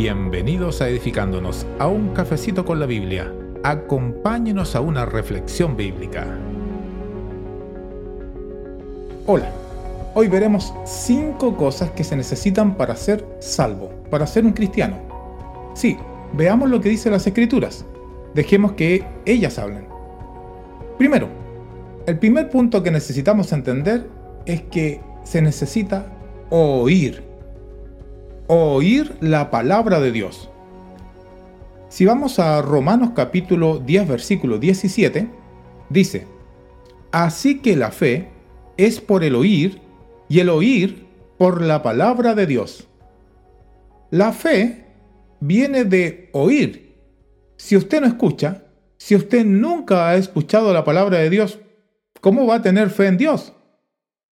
Bienvenidos a Edificándonos a un cafecito con la Biblia. Acompáñenos a una reflexión bíblica. Hola, hoy veremos cinco cosas que se necesitan para ser salvo, para ser un cristiano. Sí, veamos lo que dicen las escrituras. Dejemos que ellas hablen. Primero, el primer punto que necesitamos entender es que se necesita oír oír la palabra de Dios. Si vamos a Romanos capítulo 10 versículo 17, dice, Así que la fe es por el oír y el oír por la palabra de Dios. La fe viene de oír. Si usted no escucha, si usted nunca ha escuchado la palabra de Dios, ¿cómo va a tener fe en Dios?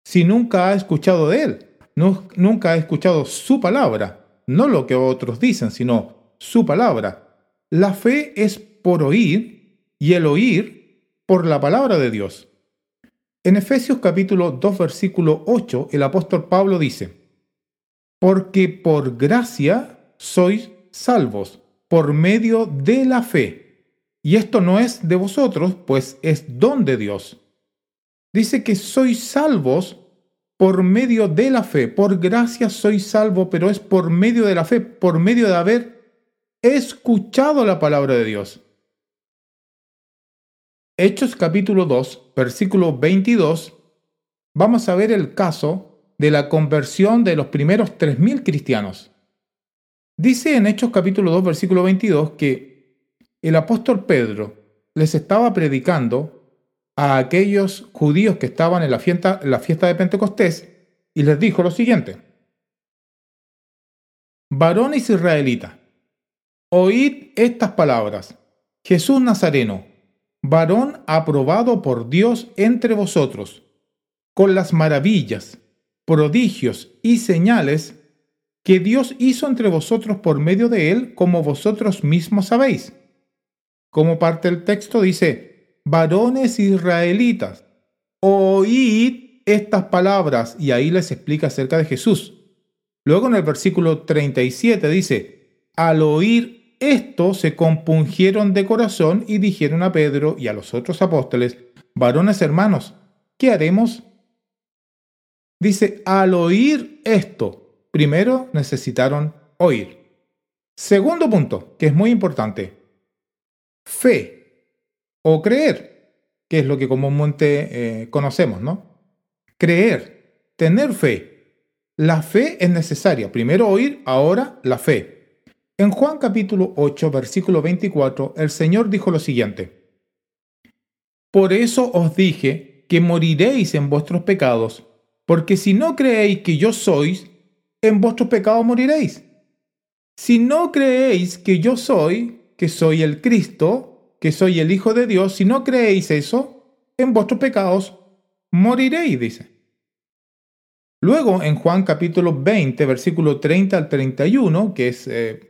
Si nunca ha escuchado de Él nunca ha escuchado su palabra, no lo que otros dicen, sino su palabra. La fe es por oír y el oír por la palabra de Dios. En Efesios capítulo 2 versículo 8 el apóstol Pablo dice, porque por gracia sois salvos por medio de la fe. Y esto no es de vosotros, pues es don de Dios. Dice que sois salvos por medio de la fe. Por gracia soy salvo, pero es por medio de la fe, por medio de haber escuchado la palabra de Dios. Hechos capítulo 2, versículo 22, vamos a ver el caso de la conversión de los primeros 3.000 cristianos. Dice en Hechos capítulo 2, versículo 22 que el apóstol Pedro les estaba predicando a aquellos judíos que estaban en la fiesta, de Pentecostés y les dijo lo siguiente. Varones israelitas, oíd estas palabras. Jesús Nazareno, varón aprobado por Dios entre vosotros, con las maravillas, prodigios y señales que Dios hizo entre vosotros por medio de él, como vosotros mismos sabéis. Como parte del texto dice, varones israelitas, oíd estas palabras. Y ahí les explica acerca de Jesús. Luego en el versículo 37 dice, al oír esto se compungieron de corazón y dijeron a Pedro y a los otros apóstoles, varones hermanos, ¿qué haremos? Dice, al oír esto, primero necesitaron oír. Segundo punto, que es muy importante, fe o creer, que es lo que comúnmente eh, conocemos, ¿no? Creer, tener fe. La fe es necesaria. Primero oír, ahora la fe. En Juan capítulo 8, versículo 24, el Señor dijo lo siguiente. Por eso os dije que moriréis en vuestros pecados, porque si no creéis que yo sois, en vuestros pecados moriréis. Si no creéis que yo soy, que soy el Cristo, que soy el Hijo de Dios, si no creéis eso, en vuestros pecados moriréis, dice. Luego, en Juan capítulo 20, versículo 30 al 31, que es eh,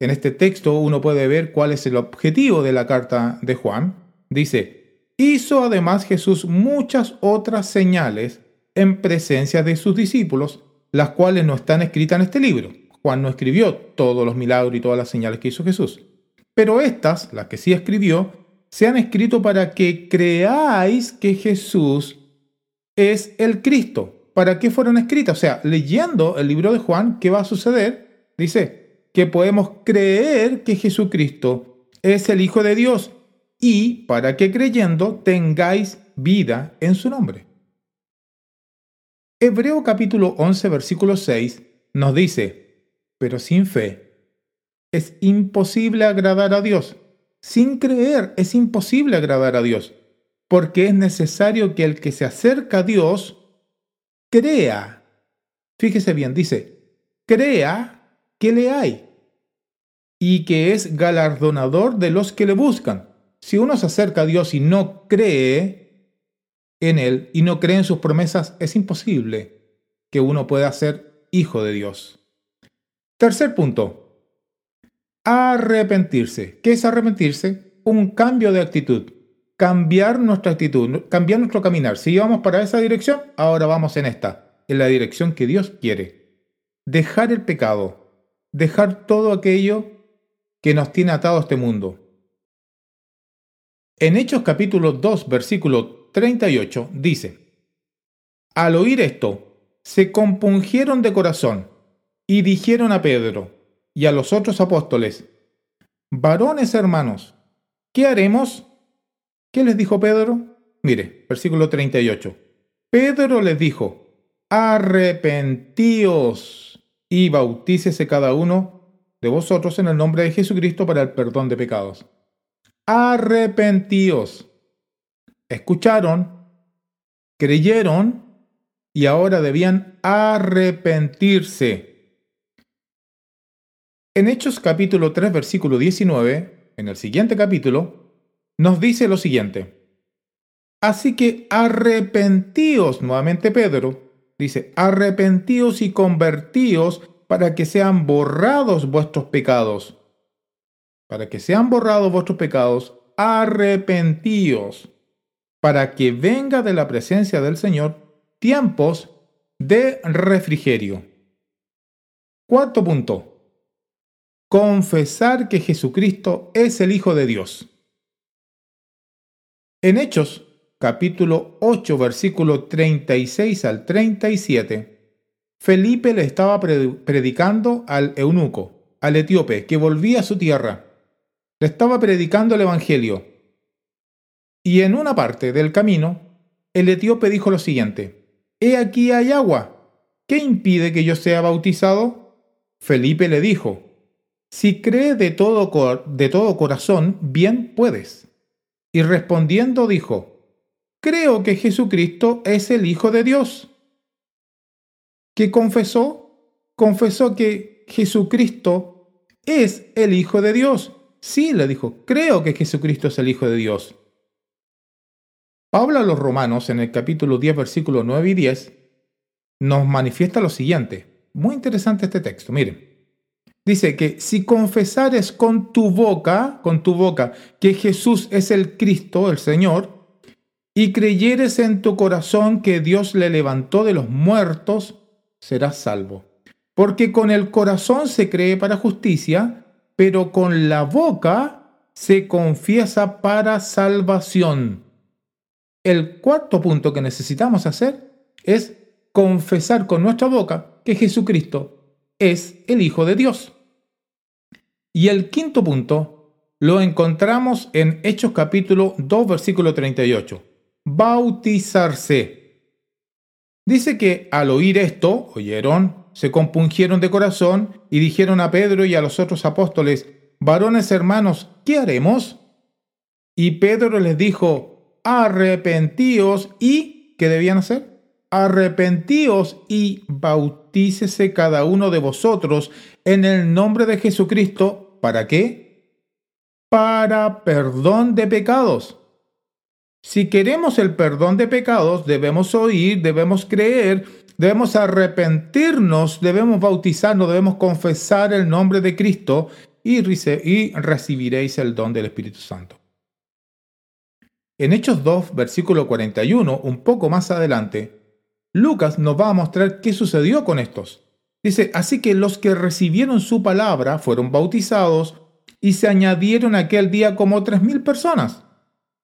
en este texto uno puede ver cuál es el objetivo de la carta de Juan, dice, hizo además Jesús muchas otras señales en presencia de sus discípulos, las cuales no están escritas en este libro. Juan no escribió todos los milagros y todas las señales que hizo Jesús. Pero estas, las que sí escribió, se han escrito para que creáis que Jesús es el Cristo. ¿Para qué fueron escritas? O sea, leyendo el libro de Juan, ¿qué va a suceder? Dice que podemos creer que Jesucristo es el Hijo de Dios y para que creyendo tengáis vida en su nombre. Hebreo capítulo 11 versículo 6 nos dice, pero sin fe es imposible agradar a Dios. Sin creer es imposible agradar a Dios, porque es necesario que el que se acerca a Dios crea. Fíjese bien, dice, crea que le hay y que es galardonador de los que le buscan. Si uno se acerca a Dios y no cree en Él y no cree en sus promesas, es imposible que uno pueda ser hijo de Dios. Tercer punto, Arrepentirse. ¿Qué es arrepentirse? Un cambio de actitud. Cambiar nuestra actitud, cambiar nuestro caminar. Si íbamos para esa dirección, ahora vamos en esta, en la dirección que Dios quiere. Dejar el pecado. dejar todo aquello que nos tiene atado a este mundo. En Hechos capítulo 2, versículo 38 dice, Al oír esto, se compungieron de corazón y dijeron a Pedro y a los otros apóstoles, Varones hermanos, ¿qué haremos? ¿Qué les dijo Pedro? Mire, versículo 38. Pedro les dijo, arrepentíos y bautícese cada uno de vosotros en el nombre de Jesucristo para el perdón de pecados. Arrepentíos. Escucharon, creyeron y ahora debían arrepentirse. En Hechos capítulo 3 versículo 19, en el siguiente capítulo, nos dice lo siguiente. Así que arrepentíos, nuevamente Pedro, dice, arrepentíos y convertíos para que sean borrados vuestros pecados. Para que sean borrados vuestros pecados, arrepentíos, para que venga de la presencia del Señor tiempos de refrigerio. Cuarto punto. Confesar que Jesucristo es el Hijo de Dios. En Hechos capítulo 8, versículo 36 al 37, Felipe le estaba predicando al eunuco, al etíope, que volvía a su tierra. Le estaba predicando el Evangelio. Y en una parte del camino, el etíope dijo lo siguiente, He aquí hay agua. ¿Qué impide que yo sea bautizado? Felipe le dijo, Si crees de todo, de todo corazón, bien puedes. Y respondiendo dijo, creo que Jesucristo es el Hijo de Dios. ¿Qué confesó? Confesó que Jesucristo es el Hijo de Dios. Sí, le dijo, creo que Jesucristo es el Hijo de Dios. Pablo a los Romanos en el capítulo 10, versículos 9 y 10, nos manifiesta lo siguiente. Muy interesante este texto, miren. Dice que si confesares con tu boca, con tu boca, que Jesús es el Cristo, el Señor, y creyeres en tu corazón que Dios le levantó de los muertos, serás salvo. Porque con el corazón se cree para justicia, pero con la boca se confiesa para salvación. El cuarto punto que necesitamos hacer es confesar con nuestra boca que Jesucristo es el Hijo de Dios. Y el quinto punto lo encontramos en Hechos capítulo 2 versículo 38 bautizarse. Dice que al oír esto, oyeron, se compungieron de corazón y dijeron a Pedro y a los otros apóstoles, varones hermanos, ¿qué haremos? Y Pedro les dijo, arrepentíos y, ¿qué debían hacer? Arrepentíos y cada uno de vosotros en el nombre de Jesucristo. ¿Para qué? Para perdón de pecados si queremos el perdón de pecados, debemos oír, debemos creer, debemos arrepentirnos, debemos bautizarnos, debemos confesar el nombre de Cristo y, recibiréis el don del Espíritu Santo. En Hechos 2, versículo 41, un poco más adelante, Lucas nos va a mostrar qué sucedió con estos. Dice, así que los que recibieron su palabra fueron bautizados y se añadieron aquel día como tres mil personas.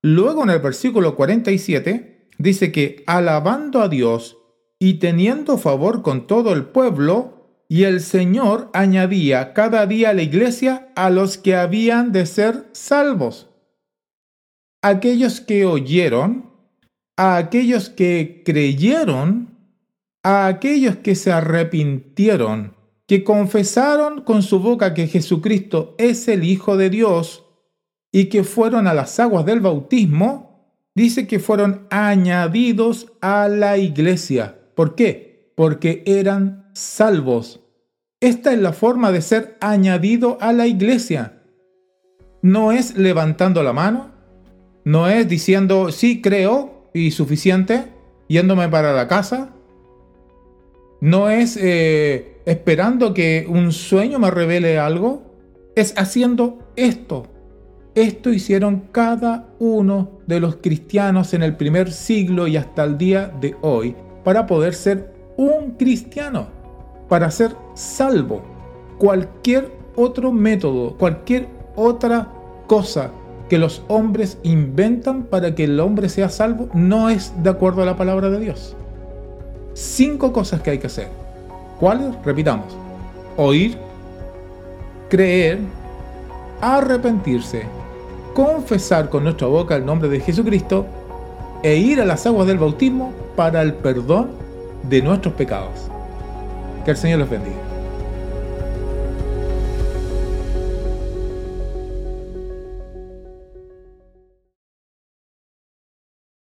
Luego en el versículo 47 dice que alabando a Dios y teniendo favor con todo el pueblo, y el Señor añadía cada día a la iglesia a los que habían de ser salvos. Aquellos que oyeron, a aquellos que creyeron, a aquellos que se arrepintieron, que confesaron con su boca que Jesucristo es el Hijo de Dios, y que fueron a las aguas del bautismo, dice que fueron añadidos a la iglesia. ¿Por qué? Porque eran salvos. Esta es la forma de ser añadido a la iglesia. No es levantando la mano, no es diciendo sí creo y suficiente, yéndome para la casa, no es eh, esperando que un sueño me revele algo, es haciendo esto. Esto hicieron cada uno de los cristianos en el primer siglo y hasta el día de hoy para poder ser un cristiano, para ser salvo. cualquier otro método, cualquier otra cosa que los hombres inventan para que el hombre sea salvo no es de acuerdo a la palabra de Dios. Cinco cosas que hay que hacer. ¿Cuáles? Repitamos. Oír, creer, arrepentirse, confesar con nuestra boca el nombre de Jesucristo e ir a las aguas del bautismo para el perdón de nuestros pecados. Que el Señor los bendiga.